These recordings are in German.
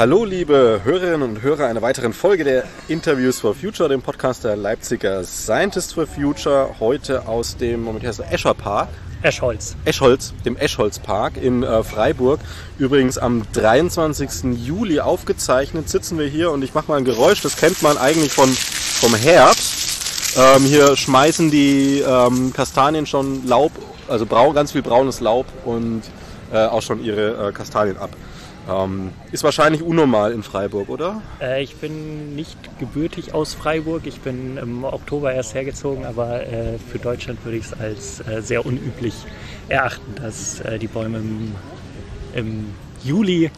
Hallo, liebe Hörerinnen und Hörer einer weiteren Folge der Interviews for Future, dem Podcast der Leipziger Scientists for Future. Heute aus dem, Moment, heißt der Escher Park. Eschholz. Eschholz, dem Eschholz Park in äh, Freiburg. Übrigens am 23. Juli aufgezeichnet sitzen wir hier und ich mache mal ein Geräusch, das kennt man eigentlich von, vom Herbst. Ähm, hier schmeißen die ähm, Kastanien schon Laub, also braun, ganz viel braunes Laub und äh, auch schon ihre äh, Kastanien ab. Ähm, ist wahrscheinlich unnormal in Freiburg, oder? Äh, ich bin nicht gebürtig aus Freiburg. Ich bin im Oktober erst hergezogen, aber äh, für Deutschland würde ich es als äh, sehr unüblich erachten, dass äh, die Bäume im, im Juli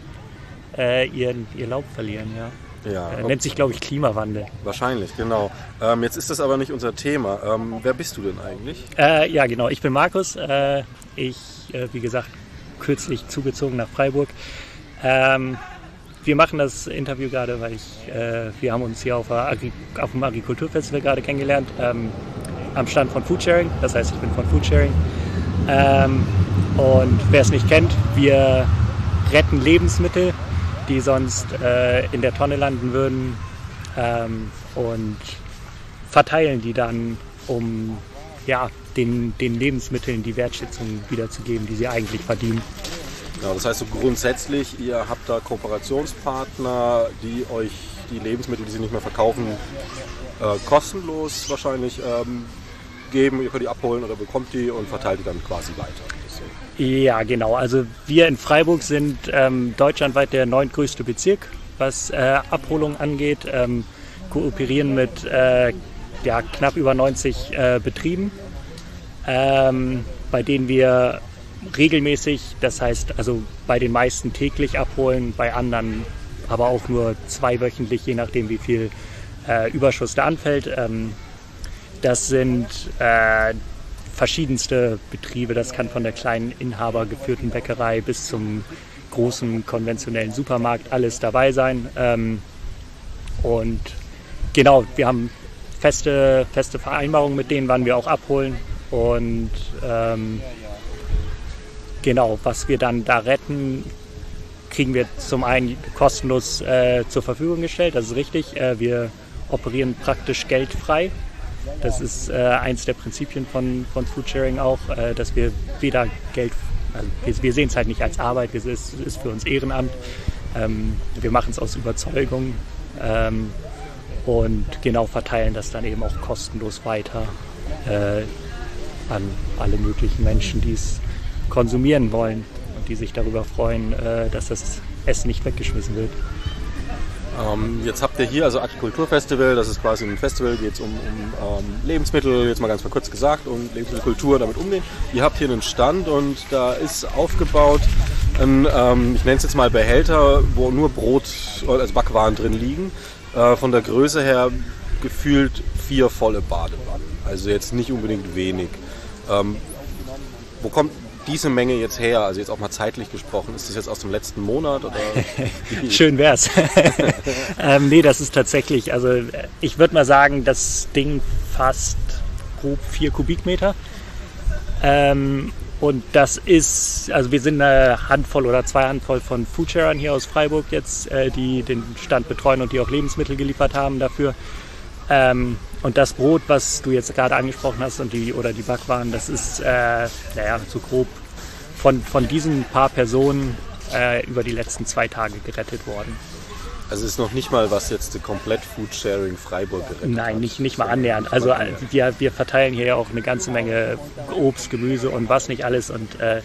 äh, ihren, ihr Laub verlieren. Ja. Ja, Äh, nennt sich, glaube ich, Klimawandel. wahrscheinlich, genau. Ähm, jetzt ist das aber nicht unser Thema. Ähm, wer bist du denn eigentlich? Äh, ja, genau. Ich bin Markus. Äh, ich, äh, wie gesagt, kürzlich zugezogen nach Freiburg. Ähm, wir machen das Interview gerade, weil ich, äh, wir haben uns hier auf, der Agri auf dem Agrikulturfestival gerade kennengelernt, ähm, am Stand von Foodsharing. Das heißt, ich bin von Foodsharing. Ähm, und wer es nicht kennt, wir retten Lebensmittel, die sonst äh, in der Tonne landen würden ähm, und verteilen die dann, um ja, den, den Lebensmitteln die Wertschätzung wiederzugeben, die sie eigentlich verdienen. Ja, das heißt so grundsätzlich, ihr habt da Kooperationspartner, die euch die Lebensmittel, die sie nicht mehr verkaufen, äh, kostenlos wahrscheinlich ähm, geben. Ihr könnt die abholen oder bekommt die und verteilt die dann quasi weiter. Ja, genau. Also wir in Freiburg sind ähm, deutschlandweit der neuntgrößte Bezirk, was äh, Abholung angeht. Ähm, kooperieren mit äh, ja, knapp über 90 äh, Betrieben, ähm, bei denen wir regelmäßig, das heißt also bei den meisten täglich abholen, bei anderen aber auch nur zweiwöchentlich, je nachdem wie viel äh, Überschuss da anfällt. Ähm, das sind äh, verschiedenste Betriebe. Das kann von der kleinen inhabergeführten Bäckerei bis zum großen konventionellen Supermarkt alles dabei sein. Ähm, und genau, wir haben feste, feste Vereinbarungen mit denen, wann wir auch abholen. Und ähm, genau, was wir dann da retten, kriegen wir zum einen kostenlos äh, zur Verfügung gestellt. Das ist richtig. Äh, wir operieren praktisch geldfrei. Das ist äh, eins der Prinzipien von, von Foodsharing auch, äh, dass wir weder Geld, also wir, wir sehen es halt nicht als Arbeit, es ist, ist für uns Ehrenamt. Ähm, wir machen es aus Überzeugung ähm, und genau verteilen das dann eben auch kostenlos weiter äh, an alle möglichen Menschen, die es konsumieren wollen und die sich darüber freuen, äh, dass das Essen nicht weggeschmissen wird. Ähm, jetzt habt ihr hier also Agrikulturfestival, das ist quasi ein Festival, geht es um, um ähm, Lebensmittel, jetzt mal ganz mal kurz gesagt, um Lebensmittelkultur, damit umgehen. Ihr habt hier einen Stand und da ist aufgebaut ein, ähm, ich nenne es jetzt mal Behälter, wo nur Brot, also Backwaren drin liegen. Äh, von der Größe her gefühlt vier volle Badewannen. Also jetzt nicht unbedingt wenig. Ähm, wo kommt diese Menge jetzt her? Also jetzt auch mal zeitlich gesprochen. Ist das jetzt aus dem letzten Monat? Oder? Schön wär's. ähm, nee, das ist tatsächlich, also ich würde mal sagen, das Ding fasst grob vier Kubikmeter. Ähm, und das ist, also wir sind eine Handvoll oder zwei Handvoll von Foodsharern hier aus Freiburg jetzt, äh, die den Stand betreuen und die auch Lebensmittel geliefert haben dafür. Ähm, und das Brot, was du jetzt gerade angesprochen hast und die oder die Backwaren, das ist, äh, naja, so grob von, von diesen paar Personen äh, über die letzten zwei Tage gerettet worden. Also es ist noch nicht mal was jetzt komplett Foodsharing Freiburg gerettet Nein, hat. nicht, nicht mal annähernd. Also äh, wir, wir verteilen hier ja auch eine ganze Menge Obst, Gemüse und was nicht alles. Und äh,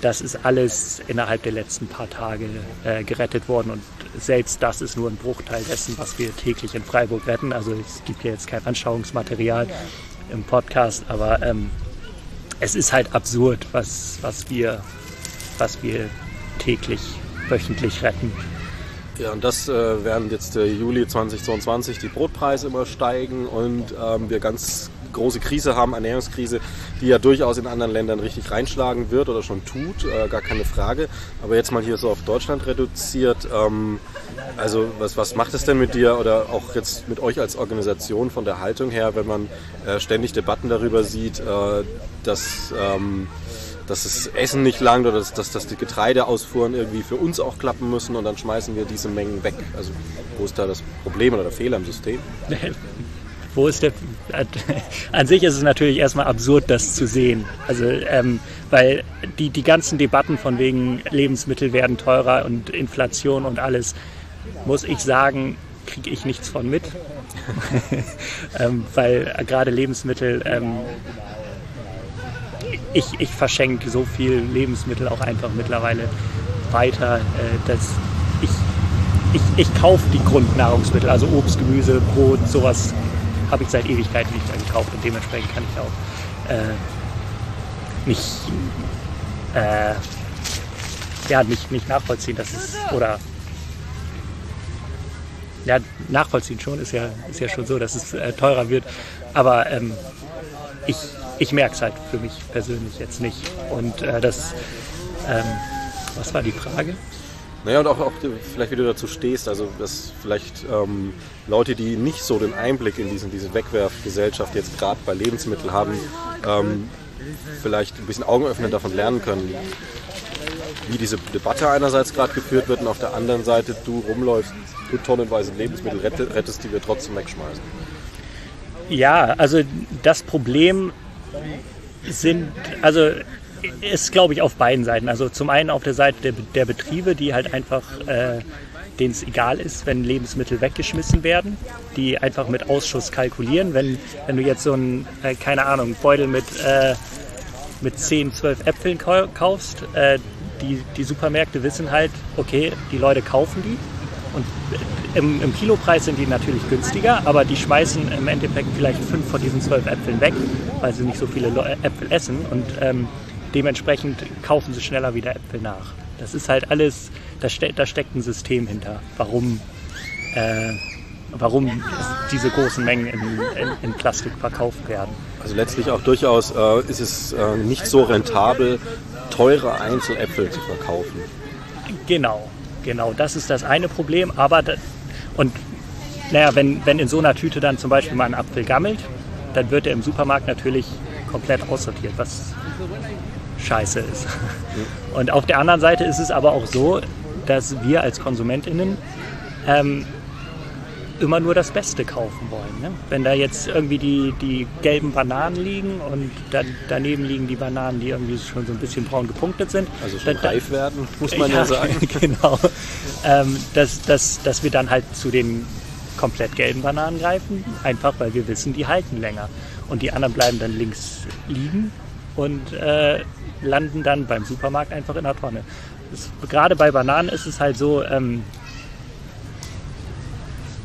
das ist alles innerhalb der letzten paar Tage äh, gerettet worden. Und selbst das ist nur ein Bruchteil dessen, was wir täglich in Freiburg retten. Also es gibt hier jetzt kein Anschauungsmaterial im Podcast, aber ähm, es ist halt absurd, was, was, wir, was wir täglich, wöchentlich retten. Ja, und das äh, während jetzt äh, Juli 2022 die Brotpreise immer steigen und ähm, wir ganz große Krise haben, Ernährungskrise, die ja durchaus in anderen Ländern richtig reinschlagen wird oder schon tut, äh, gar keine Frage. Aber jetzt mal hier so auf Deutschland reduziert. Ähm, also was, was macht es denn mit dir oder auch jetzt mit euch als Organisation von der Haltung her, wenn man äh, ständig Debatten darüber sieht, äh, dass... Ähm, dass das Essen nicht langt oder dass, dass, dass die Getreideausfuhren irgendwie für uns auch klappen müssen und dann schmeißen wir diese Mengen weg. Also wo ist da das Problem oder der Fehler im System? wo ist der. An sich ist es natürlich erstmal absurd, das zu sehen. Also, ähm, weil die, die ganzen Debatten von wegen Lebensmittel werden teurer und Inflation und alles, muss ich sagen, kriege ich nichts von mit. ähm, weil gerade Lebensmittel ähm, ich, ich verschenke so viel Lebensmittel auch einfach mittlerweile weiter, äh, dass ich, ich, ich kaufe die Grundnahrungsmittel, also Obst, Gemüse, Brot, sowas habe ich seit Ewigkeiten nicht gekauft und dementsprechend kann ich auch äh, nicht, äh, ja, nicht, nicht nachvollziehen, dass es, oder ja, nachvollziehen schon, ist ja, ist ja schon so, dass es äh, teurer wird, aber ähm, ich, ich merke es halt für mich persönlich jetzt nicht. Und äh, das, ähm, was war die Frage? Naja, und auch, auch vielleicht, wie du dazu stehst, also dass vielleicht ähm, Leute, die nicht so den Einblick in diesen, diese Wegwerfgesellschaft jetzt gerade bei Lebensmitteln haben, ähm, vielleicht ein bisschen Augen öffnen davon lernen können, wie diese Debatte einerseits gerade geführt wird und auf der anderen Seite du rumläufst und tonnenweise Lebensmittel rettest, die wir trotzdem wegschmeißen. Ja, also das Problem sind, also ist, glaube ich, auf beiden Seiten. Also zum einen auf der Seite der, der Betriebe, die halt einfach, äh, denen es egal ist, wenn Lebensmittel weggeschmissen werden, die einfach mit Ausschuss kalkulieren. Wenn, wenn du jetzt so ein, äh, keine Ahnung, Beutel mit, äh, mit 10, 12 Äpfeln kaufst, äh, die, die Supermärkte wissen halt, okay, die Leute kaufen die und im, im, Kilopreis sind die natürlich günstiger, aber die schmeißen im Endeffekt vielleicht fünf von diesen zwölf Äpfeln weg, weil sie nicht so viele Äpfel essen und ähm, dementsprechend kaufen sie schneller wieder Äpfel nach. Das ist halt alles, da, ste da steckt ein System hinter, warum, äh, warum diese großen Mengen in, in, in, Plastik verkauft werden. Also letztlich auch durchaus äh, ist es äh, nicht so rentabel, teure Einzeläpfel zu verkaufen. Genau, genau, das ist das eine Problem. Aber da, und naja, wenn, wenn in so einer Tüte dann zum Beispiel mal ein Apfel gammelt, dann wird er im Supermarkt natürlich komplett aussortiert, was scheiße ist. Und auf der anderen Seite ist es aber auch so, dass wir als KonsumentInnen ähm, immer nur das Beste kaufen wollen. Ne? Wenn da jetzt irgendwie die, die gelben Bananen liegen und dann, daneben liegen die Bananen, die irgendwie schon so ein bisschen braun gepunktet sind. Also schon dann, reif werden, muss man ja, ja sagen. genau. Ähm, dass, dass, dass wir dann halt zu den komplett gelben Bananen greifen, einfach weil wir wissen, die halten länger. Und die anderen bleiben dann links liegen und äh, landen dann beim Supermarkt einfach in der Tonne. Das, gerade bei Bananen ist es halt so, ähm,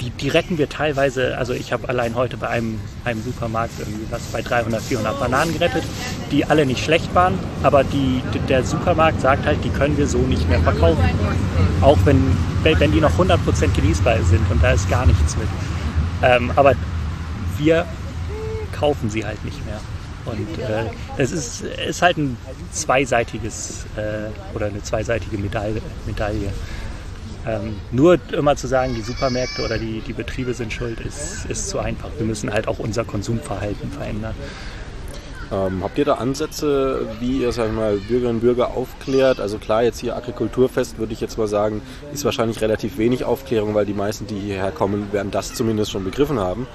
die, die retten wir teilweise, also ich habe allein heute bei einem, einem Supermarkt irgendwie was bei 300, 400 Bananen gerettet, die alle nicht schlecht waren, aber die, der Supermarkt sagt halt, die können wir so nicht mehr verkaufen. Auch wenn, wenn die noch 100% genießbar sind und da ist gar nichts mit. Ähm, aber wir kaufen sie halt nicht mehr. Und äh, es ist, ist halt ein zweiseitiges äh, oder eine zweiseitige Medaille. Medaille. Ähm, nur immer zu sagen, die Supermärkte oder die, die Betriebe sind schuld, ist, ist zu einfach. Wir müssen halt auch unser Konsumverhalten verändern. Ähm, habt ihr da Ansätze, wie ihr sag ich mal, Bürgerinnen und Bürger aufklärt? Also klar, jetzt hier Agrikulturfest würde ich jetzt mal sagen, ist wahrscheinlich relativ wenig Aufklärung, weil die meisten, die hierher kommen, werden das zumindest schon begriffen haben.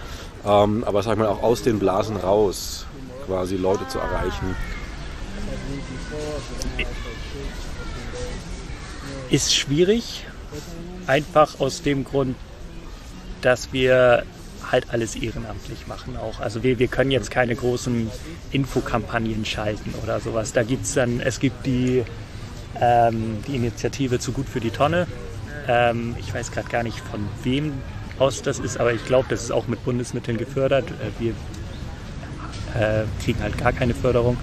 Ähm, aber sag ich mal auch aus den Blasen raus quasi Leute zu erreichen. Ist schwierig, Einfach aus dem Grund, dass wir halt alles ehrenamtlich machen auch. Also wir, wir können jetzt keine großen Infokampagnen schalten oder sowas. Da gibt es dann, es gibt die, ähm, die Initiative zu gut für die Tonne. Ähm, ich weiß gerade gar nicht von wem aus das ist, aber ich glaube, das ist auch mit Bundesmitteln gefördert. Äh, wir äh, kriegen halt gar keine Förderung.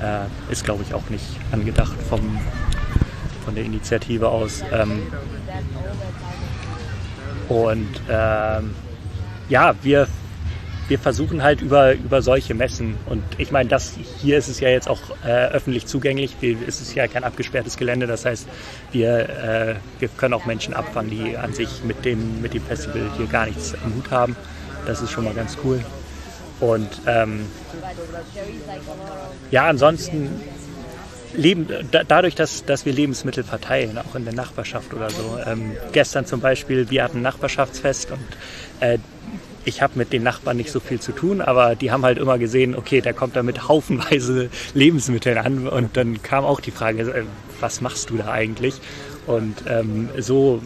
Äh, ist glaube ich auch nicht angedacht vom, von der Initiative aus. Ähm, Und ähm, ja, wir, wir versuchen halt über, über solche Messen. Und ich meine, das hier ist es ja jetzt auch äh, öffentlich zugänglich. Es ist ja kein abgesperrtes Gelände. Das heißt, wir, äh, wir können auch Menschen abfangen, die an sich mit dem, mit dem Festival hier gar nichts am Hut haben. Das ist schon mal ganz cool. Und ähm, ja, ansonsten leben, da, dadurch, dass, dass wir Lebensmittel verteilen, auch in der Nachbarschaft oder so. Ähm, gestern zum Beispiel, wir hatten ein Nachbarschaftsfest und äh, ich habe mit den Nachbarn nicht so viel zu tun, aber die haben halt immer gesehen, okay, der kommt da mit haufenweise Lebensmitteln an und dann kam auch die Frage, äh, was machst du da eigentlich? Und ähm, so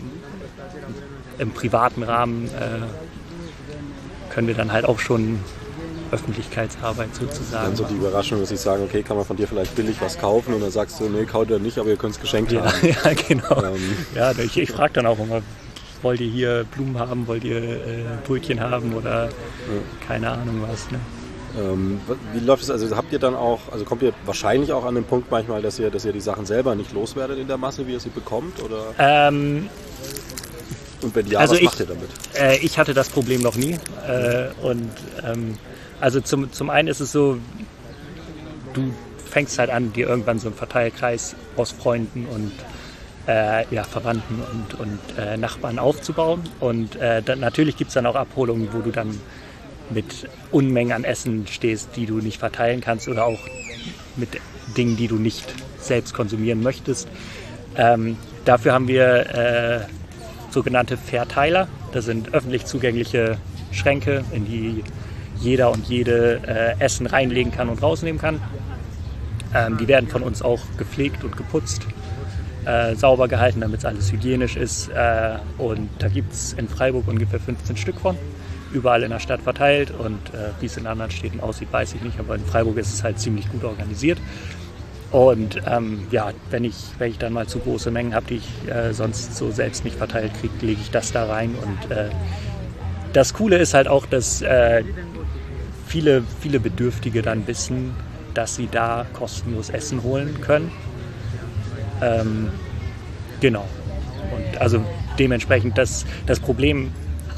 im privaten Rahmen äh, können wir dann halt auch schon Öffentlichkeitsarbeit sozusagen. Dann so die Überraschung, dass ich sagen, okay, kann man von dir vielleicht billig was kaufen und dann sagst du, nee, kauft er nicht, aber ihr könnt es geschenkt ja, haben. Ja, genau. Ähm. Ja, ich, ich frage dann auch immer, wollt ihr hier Blumen haben, wollt ihr äh, Brötchen haben oder ja. keine Ahnung was. Ne? Ähm, wie läuft es? Also habt ihr dann auch, also kommt ihr wahrscheinlich auch an den Punkt manchmal, dass ihr, dass ihr die Sachen selber nicht loswerdet in der Masse, wie ihr sie bekommt? Oder? Ähm, und wenn ja, also was ich, macht ihr damit? Äh, ich hatte das Problem noch nie. Äh, und ähm, also zum, zum einen ist es so, du fängst halt an, dir irgendwann so einen Verteilkreis aus Freunden und äh, ja, Verwandten und, und äh, Nachbarn aufzubauen. Und äh, dann, natürlich gibt es dann auch Abholungen, wo du dann mit Unmengen an Essen stehst, die du nicht verteilen kannst oder auch mit Dingen, die du nicht selbst konsumieren möchtest. Ähm, dafür haben wir äh, sogenannte Verteiler. Das sind öffentlich zugängliche Schränke, in die jeder und jede äh, Essen reinlegen kann und rausnehmen kann. Ähm, die werden von uns auch gepflegt und geputzt, äh, sauber gehalten, damit es alles hygienisch ist. Äh, und da gibt es in Freiburg ungefähr 15 Stück von, überall in der Stadt verteilt. Und äh, wie es in anderen Städten aussieht, weiß ich nicht, aber in Freiburg ist es halt ziemlich gut organisiert. Und ähm, ja, wenn ich, wenn ich dann mal zu große Mengen habe, die ich äh, sonst so selbst nicht verteilt kriege, lege ich das da rein. Und äh, das Coole ist halt auch, dass äh, viele, viele Bedürftige dann wissen, dass sie da kostenlos Essen holen können. Ähm, genau. Und also dementsprechend das, das Problem,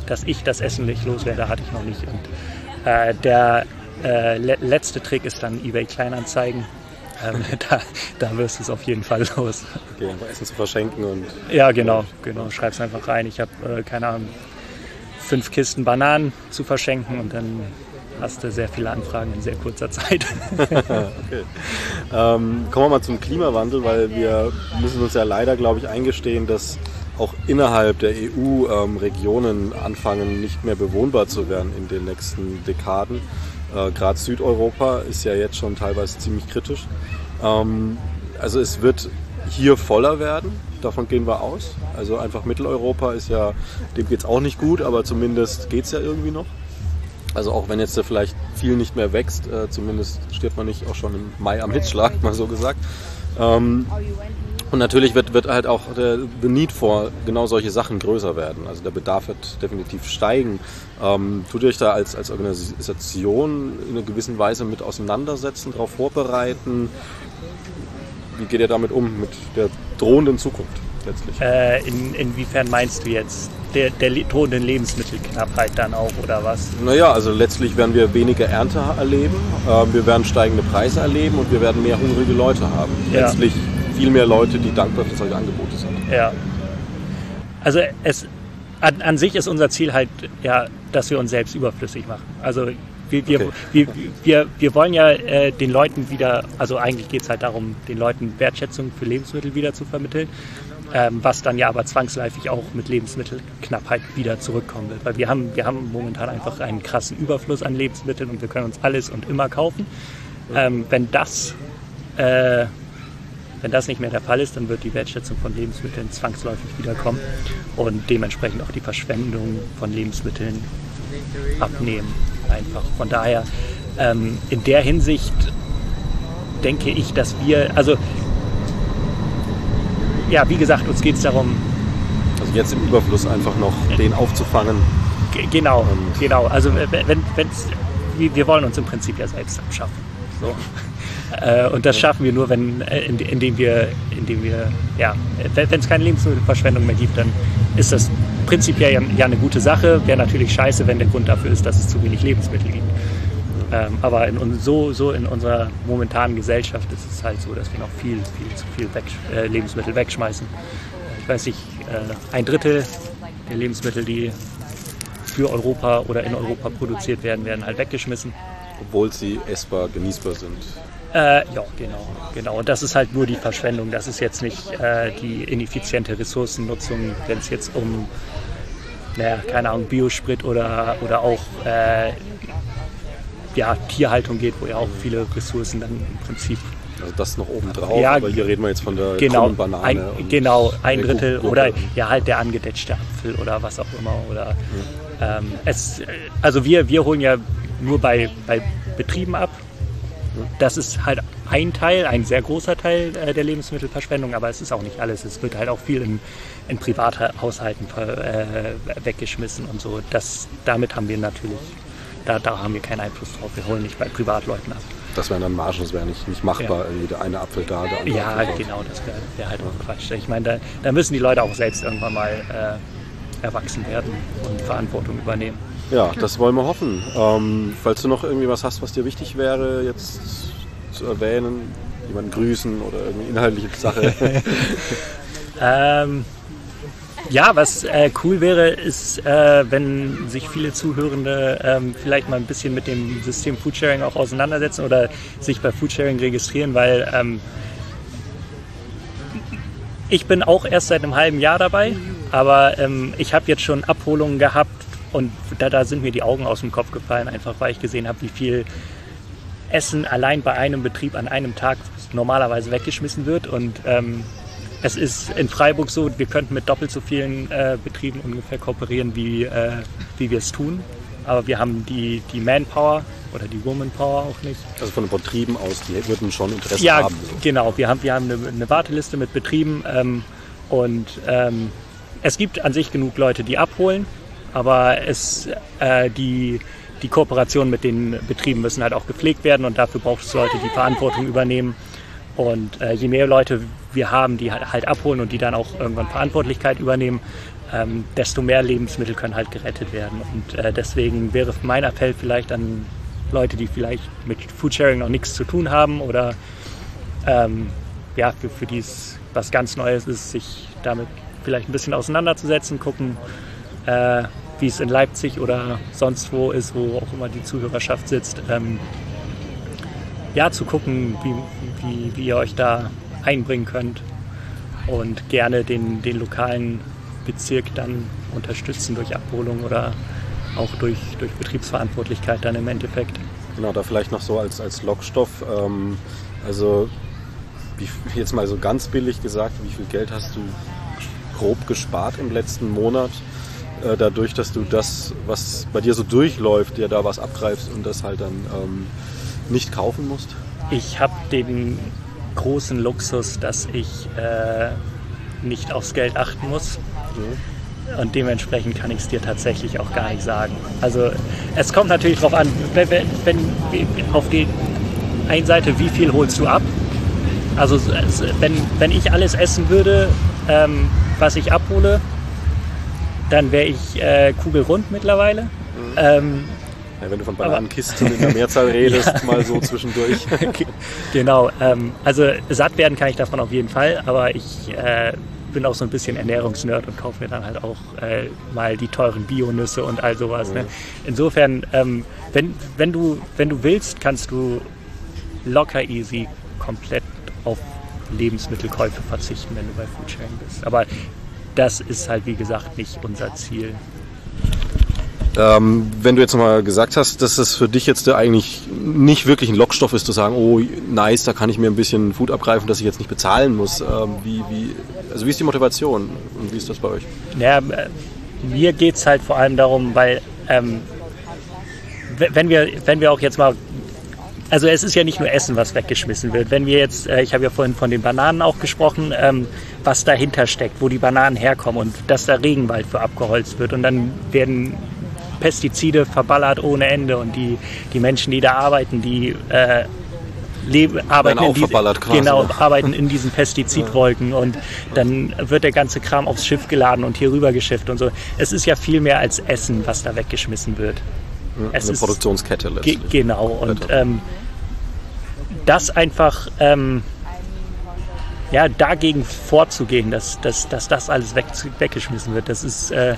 dass ich das Essen nicht loswerde, hatte ich noch nicht. Und äh, der äh, le letzte Trick ist dann eBay Kleinanzeigen. Ähm, da, da wirst du es auf jeden Fall los. Okay, einfach Essen zu verschenken und. Ja, genau, genau. Schreib's einfach rein. Ich habe, äh, keine Ahnung, fünf Kisten Bananen zu verschenken und dann hast du sehr viele Anfragen in sehr kurzer Zeit. okay. ähm, kommen wir mal zum Klimawandel, weil wir müssen uns ja leider, glaube ich, eingestehen, dass auch innerhalb der EU ähm, Regionen anfangen, nicht mehr bewohnbar zu werden in den nächsten Dekaden. Äh, Gerade Südeuropa ist ja jetzt schon teilweise ziemlich kritisch. Ähm, also es wird hier voller werden, davon gehen wir aus. Also einfach Mitteleuropa ist ja, dem geht es auch nicht gut, aber zumindest geht es ja irgendwie noch. Also auch wenn jetzt vielleicht viel nicht mehr wächst, äh, zumindest stirbt man nicht auch schon im Mai am Hitzschlag, mal so gesagt. Ähm, und natürlich wird, wird halt auch der the Need for genau solche Sachen größer werden. Also der Bedarf wird definitiv steigen. Ähm, tut ihr euch da als, als Organisation in einer gewissen Weise mit auseinandersetzen, darauf vorbereiten? Wie geht ihr damit um, mit der drohenden Zukunft letztlich? Äh, in, inwiefern meinst du jetzt der, der drohenden Lebensmittelknappheit dann auch oder was? Naja, also letztlich werden wir weniger Ernte erleben, äh, wir werden steigende Preise erleben und wir werden mehr hungrige Leute haben. Ja. Letztlich viel mehr Leute, die dankbar für solche Angebote sind. Ja. Also es an, an sich ist unser Ziel halt ja, dass wir uns selbst überflüssig machen. Also wir, wir, okay. wir, wir, wir wollen ja äh, den Leuten wieder, also eigentlich geht es halt darum, den Leuten Wertschätzung für Lebensmittel wieder zu vermitteln ähm, was dann ja aber zwangsläufig auch mit Lebensmittelknappheit wieder zurückkommen wird. Weil wir haben, wir haben momentan einfach einen krassen Überfluss an Lebensmitteln und wir können uns alles und immer kaufen. Ähm, wenn das äh, wenn das nicht mehr der Fall ist, dann wird die Wertschätzung von Lebensmitteln zwangsläufig wiederkommen und dementsprechend auch die Verschwendung von Lebensmitteln abnehmen. Einfach. Von daher, ähm, in der Hinsicht denke ich, dass wir, also ja, wie gesagt, uns geht es darum. Also jetzt im Überfluss einfach noch den aufzufangen. Genau, genau. Also wenn, wenn's, wir wollen uns im Prinzip ja selbst abschaffen. So. Äh, und das schaffen wir nur, wenn, äh, indem wir, indem wir, ja, wenn es keine Lebensmittelverschwendung mehr gibt, dann ist das prinzipiell ja, ja eine gute Sache. Wäre natürlich scheiße, wenn der Grund dafür ist, dass es zu wenig Lebensmittel gibt. Ähm, aber in, so, so in unserer momentanen Gesellschaft ist es halt so, dass wir noch viel, viel zu viel weg, äh, Lebensmittel wegschmeißen. Ich weiß nicht, äh, ein Drittel der Lebensmittel, die für Europa oder in Europa produziert werden, werden halt weggeschmissen. Obwohl sie essbar, genießbar sind. Äh, ja, genau, genau. Und das ist halt nur die Verschwendung. Das ist jetzt nicht äh, die ineffiziente Ressourcennutzung, wenn es jetzt um, naja, keine Ahnung, Biosprit oder, oder auch äh, ja, Tierhaltung geht, wo ja auch viele Ressourcen dann im Prinzip also das noch oben drauf, ja, aber hier reden wir jetzt von der genau, Banane. Ein, genau, ein Drittel oder ja halt der angedetschte Apfel oder was auch immer. Oder, ja. ähm, es, also wir, wir holen ja nur bei, bei Betrieben ab. Das ist halt ein Teil, ein sehr großer Teil äh, der Lebensmittelverschwendung, aber es ist auch nicht alles. Es wird halt auch viel in, in Privathaushalten äh, weggeschmissen und so. Das, damit haben wir natürlich, da, da haben wir keinen Einfluss drauf. Wir holen nicht bei Privatleuten ab. Das wären dann Margen, das wäre nicht, nicht machbar, ja. irgendwie der eine Apfel da, der andere Ja, Apfel genau, das wäre wär halt auch Quatsch. Ich meine, da, da, müssen die Leute auch selbst irgendwann mal äh, erwachsen werden und Verantwortung übernehmen. Ja, das wollen wir hoffen. Ähm, falls du noch irgendwie was hast, was dir wichtig wäre, jetzt zu erwähnen, jemanden grüßen oder irgendwie inhaltliche Sache. ähm, ja, was äh, cool wäre, ist, äh, wenn sich viele Zuhörende ähm, vielleicht mal ein bisschen mit dem System Foodsharing auch auseinandersetzen oder sich bei Foodsharing registrieren, weil ähm, ich bin auch erst seit einem halben Jahr dabei, aber ähm, ich habe jetzt schon Abholungen gehabt und da, da sind mir die Augen aus dem Kopf gefallen, einfach weil ich gesehen habe, wie viel Essen allein bei einem Betrieb an einem Tag normalerweise weggeschmissen wird und ähm, es ist in Freiburg so, wir könnten mit doppelt so vielen äh, Betrieben ungefähr kooperieren, wie, äh, wie wir es tun. Aber wir haben die, die Manpower oder die Womanpower auch nicht. Also von den Betrieben aus, die würden schon Interesse ja, haben. So. genau. Wir haben, wir haben eine, eine Warteliste mit Betrieben ähm, und ähm, es gibt an sich genug Leute, die abholen, aber es, äh, die, die Kooperation mit den Betrieben müssen halt auch gepflegt werden und dafür braucht es Leute, die Verantwortung übernehmen. Und äh, je mehr Leute wir haben, die halt, halt abholen und die dann auch irgendwann Verantwortlichkeit übernehmen, ähm, desto mehr Lebensmittel können halt gerettet werden. Und äh, deswegen wäre mein Appell vielleicht an Leute, die vielleicht mit Foodsharing noch nichts zu tun haben oder ähm, ja, für, für die es was ganz Neues ist, sich damit vielleicht ein bisschen auseinanderzusetzen, gucken, äh, wie es in Leipzig oder sonst wo ist, wo auch immer die Zuhörerschaft sitzt. Ähm, ja, zu gucken, wie, wie, wie ihr euch da einbringen könnt und gerne den, den lokalen Bezirk dann unterstützen durch Abholung oder auch durch, durch Betriebsverantwortlichkeit dann im Endeffekt. Genau, da vielleicht noch so als, als Lockstoff. Ähm, also wie, jetzt mal so ganz billig gesagt, wie viel Geld hast du grob gespart im letzten Monat? Äh, dadurch, dass du das, was bei dir so durchläuft, dir da was abgreifst und das halt dann ähm, nicht kaufen musst? Ich habe den großen Luxus, dass ich äh, nicht aufs Geld achten muss. Mhm. Und dementsprechend kann ich es dir tatsächlich auch gar nicht sagen. Also es kommt natürlich darauf an, wenn, wenn, auf die einen Seite, wie viel holst du ab? Also wenn, wenn ich alles essen würde, ähm, was ich abhole, dann wäre ich äh, kugelrund mittlerweile. Mhm. Ähm, ja, wenn du von Bananenkisten in der Mehrzahl redest, ja. mal so zwischendurch. genau. Ähm, also satt werden kann ich davon auf jeden Fall, aber ich äh, bin auch so ein bisschen Ernährungsnerd und kaufe mir dann halt auch äh, mal die teuren Bionüsse und all sowas. Ne? Mhm. Ne? Insofern, ähm, wenn, wenn, du, wenn du willst, kannst du locker easy komplett auf Lebensmittelkäufe verzichten, wenn du bei Foodsharing bist. Aber das ist halt, wie gesagt, nicht unser Ziel. Ähm, wenn du jetzt nochmal gesagt hast, dass es für dich jetzt eigentlich nicht wirklich ein Lockstoff ist, zu sagen, oh nice, da kann ich mir ein bisschen Food abgreifen, dass ich jetzt nicht bezahlen muss. Ähm, wie, wie, also wie ist die Motivation und wie ist das bei euch? Ja, äh, mir geht es halt vor allem darum, weil ähm, wenn, wir, wenn wir auch jetzt mal also es ist ja nicht nur Essen, was weggeschmissen wird. Wenn wir jetzt, äh, ich habe ja vorhin von den Bananen auch gesprochen, ähm, was dahinter steckt, wo die Bananen herkommen und dass da Regenwald für abgeholzt wird und dann werden Pestizide verballert ohne Ende und die, die Menschen, die da arbeiten, die äh, leben, arbeiten, auch in diese, quasi. genau, arbeiten in diesen Pestizidwolken und dann wird der ganze Kram aufs Schiff geladen und hier rüber geschifft und so. Es ist ja viel mehr als Essen, was da weggeschmissen wird. Es Eine ist- Produktionskette Ge letztlich. genau. Und ähm, das einfach ähm, ja, dagegen vorzugehen, dass, dass, dass das alles weg, weggeschmissen wird, das ist, äh,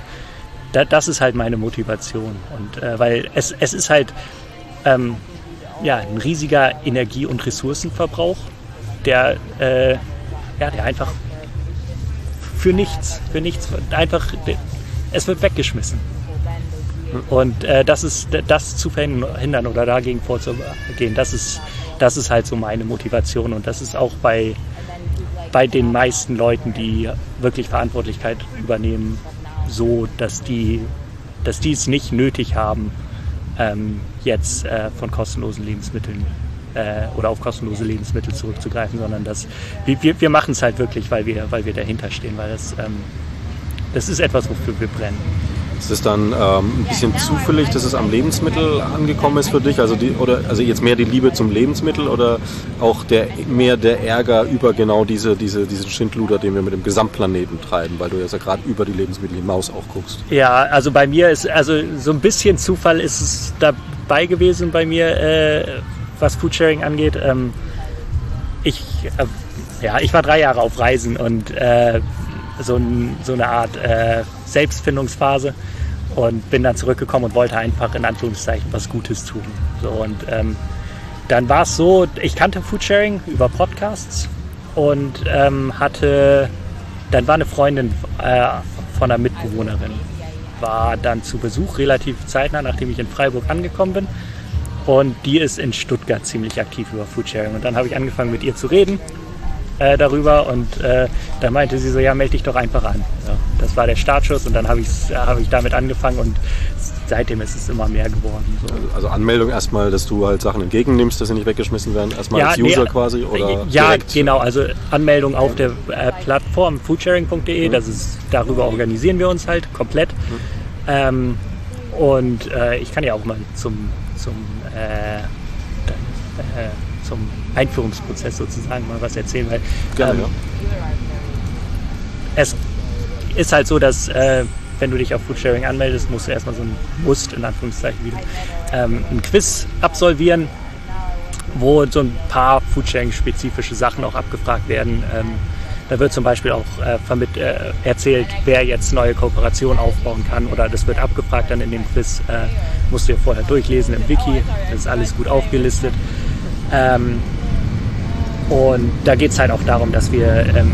da, das ist halt meine Motivation. Und äh, weil es, es ist halt ähm, ja, ein riesiger Energie- und Ressourcenverbrauch, der, äh, ja, der einfach für nichts, für nichts, einfach, es wird weggeschmissen. Und äh, das ist das zu verhindern oder dagegen vorzugehen, das ist, das ist halt so meine Motivation und das ist auch bei, bei den meisten Leuten, die wirklich Verantwortlichkeit übernehmen, so, dass die, dass die es nicht nötig haben, ähm, jetzt äh, von kostenlosen Lebensmitteln äh, oder auf kostenlose Lebensmittel zurückzugreifen, sondern dass wir, wir, machen es halt wirklich, weil wir, weil wir dahinter stehen, weil das, ähm, das ist etwas, wofür wir brennen. Ist es dann ähm, ein bisschen zufällig, dass es am Lebensmittel angekommen ist für dich? Also, die, oder, also jetzt mehr die Liebe zum Lebensmittel oder auch der, mehr der Ärger über genau diese, diese, diesen Schindluder, den wir mit dem Gesamtplaneten treiben, weil du jetzt ja gerade über die Lebensmittel hinaus auch guckst. Ja, also bei mir ist, also so ein bisschen Zufall ist es dabei gewesen bei mir, äh, was Foodsharing angeht. Ähm, ich, äh, ja, ich war drei Jahre auf Reisen und äh, so, ein, so eine Art äh, Selbstfindungsphase und bin dann zurückgekommen und wollte einfach in Anführungszeichen was Gutes tun. So, und ähm, dann war es so, ich kannte Foodsharing über Podcasts und ähm, hatte, dann war eine Freundin äh, von einer Mitbewohnerin, war dann zu Besuch relativ zeitnah, nachdem ich in Freiburg angekommen bin. Und die ist in Stuttgart ziemlich aktiv über Foodsharing. Und dann habe ich angefangen mit ihr zu reden äh, darüber und äh, dann meinte sie so, ja, melde dich doch einfach an. Ja, das war der Startschuss und dann habe ich, hab ich damit angefangen und seitdem ist es immer mehr geworden. So. Also Anmeldung erstmal, dass du halt Sachen entgegennimmst, dass sie nicht weggeschmissen werden, erstmal als nee, User quasi oder Ja, direkt? genau. Also Anmeldung auf der äh, Plattform foodsharing.de. Das ist darüber organisieren wir uns halt komplett. Ähm, und äh, ich kann ja auch mal zum zum äh, äh, zum Einführungsprozess sozusagen mal was erzählen, weil Gerne, ähm, ja. es ist halt so, dass äh, wenn du dich auf Foodsharing anmeldest, musst du erstmal so ein Musst, in Anführungszeichen wieder, ähm, ein Quiz absolvieren, wo so ein paar Foodsharing-spezifische Sachen auch abgefragt werden. Ähm, da wird zum Beispiel auch äh, äh, erzählt, wer jetzt neue Kooperationen aufbauen kann oder das wird abgefragt dann in dem Quiz. Äh, musst du ja vorher durchlesen im Wiki, das ist alles gut aufgelistet. Ähm, und da geht es halt auch darum, dass wir ähm,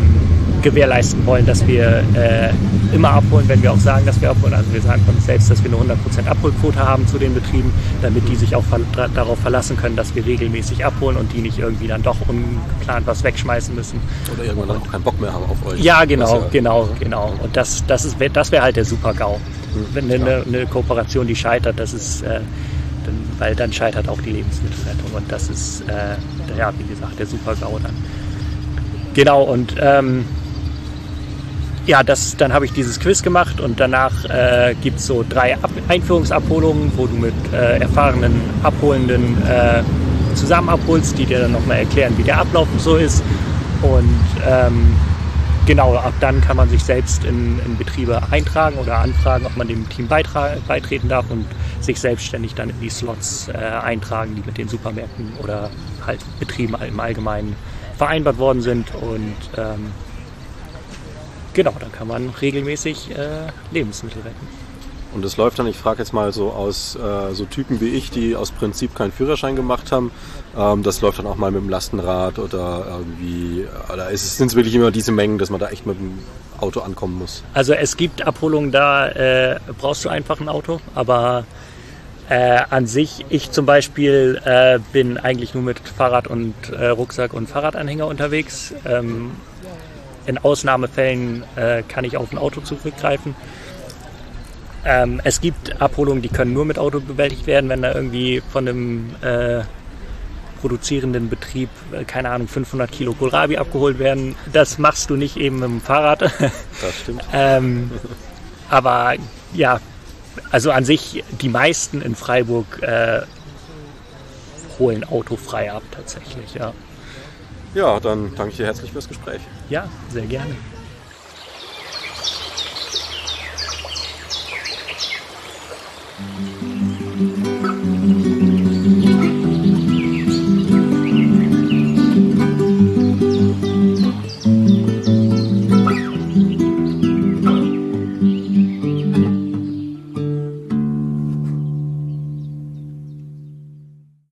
gewährleisten wollen, dass wir äh, immer abholen, wenn wir auch sagen, dass wir abholen. Also wir sagen von uns selbst, dass wir eine 100% Abholquote haben zu den Betrieben, damit die sich auch ver darauf verlassen können, dass wir regelmäßig abholen und die nicht irgendwie dann doch ungeplant was wegschmeißen müssen. Oder irgendwann dann auch keinen Bock mehr haben auf euch. Ja, genau, ist genau, genau. Und das, das, ist, das wäre halt der Super-GAU. Wenn eine, eine Kooperation, die scheitert, das ist, äh, dann, weil dann scheitert auch die Lebensmittelrettung. Und das ist, äh, ja, wie gesagt, der Super-GAU dann. Genau, und ähm, ja, das, dann habe ich dieses Quiz gemacht und danach äh, gibt es so drei Ab Einführungsabholungen, wo du mit äh, erfahrenen Abholenden äh, zusammen abholst, die dir dann nochmal erklären, wie der Ablauf so ist. Und ähm, genau, ab dann kann man sich selbst in, in Betriebe eintragen oder anfragen, ob man dem Team beitreten darf und sich selbstständig dann in die Slots äh, eintragen, die mit den Supermärkten oder halt Betrieben im Allgemeinen vereinbart worden sind. Und ähm, genau, dann kann man regelmäßig äh, Lebensmittel retten. Und es läuft dann, ich frage jetzt mal so aus äh, so Typen wie ich, die aus Prinzip keinen Führerschein gemacht haben, ähm, das läuft dann auch mal mit dem Lastenrad oder irgendwie, oder ist es sind wirklich immer diese Mengen, dass man da echt mit dem Auto ankommen muss? Also es gibt Abholungen, da äh, brauchst du einfach ein Auto, aber äh, an sich, ich zum Beispiel äh, bin eigentlich nur mit Fahrrad und äh, Rucksack und Fahrradanhänger unterwegs. Ähm, in Ausnahmefällen äh, kann ich auf ein Auto zurückgreifen. Ähm, es gibt Abholungen, die können nur mit Auto bewältigt werden, wenn da irgendwie von einem äh, produzierenden Betrieb, äh, keine Ahnung, 500 Kilo Kohlrabi abgeholt werden. Das machst du nicht eben mit dem Fahrrad. Das stimmt. Ähm, aber ja, also an sich, die meisten in Freiburg äh, holen autofrei ab tatsächlich, ja. Ja, dann danke ich dir herzlich fürs Gespräch. Ja, sehr gerne. Mhm.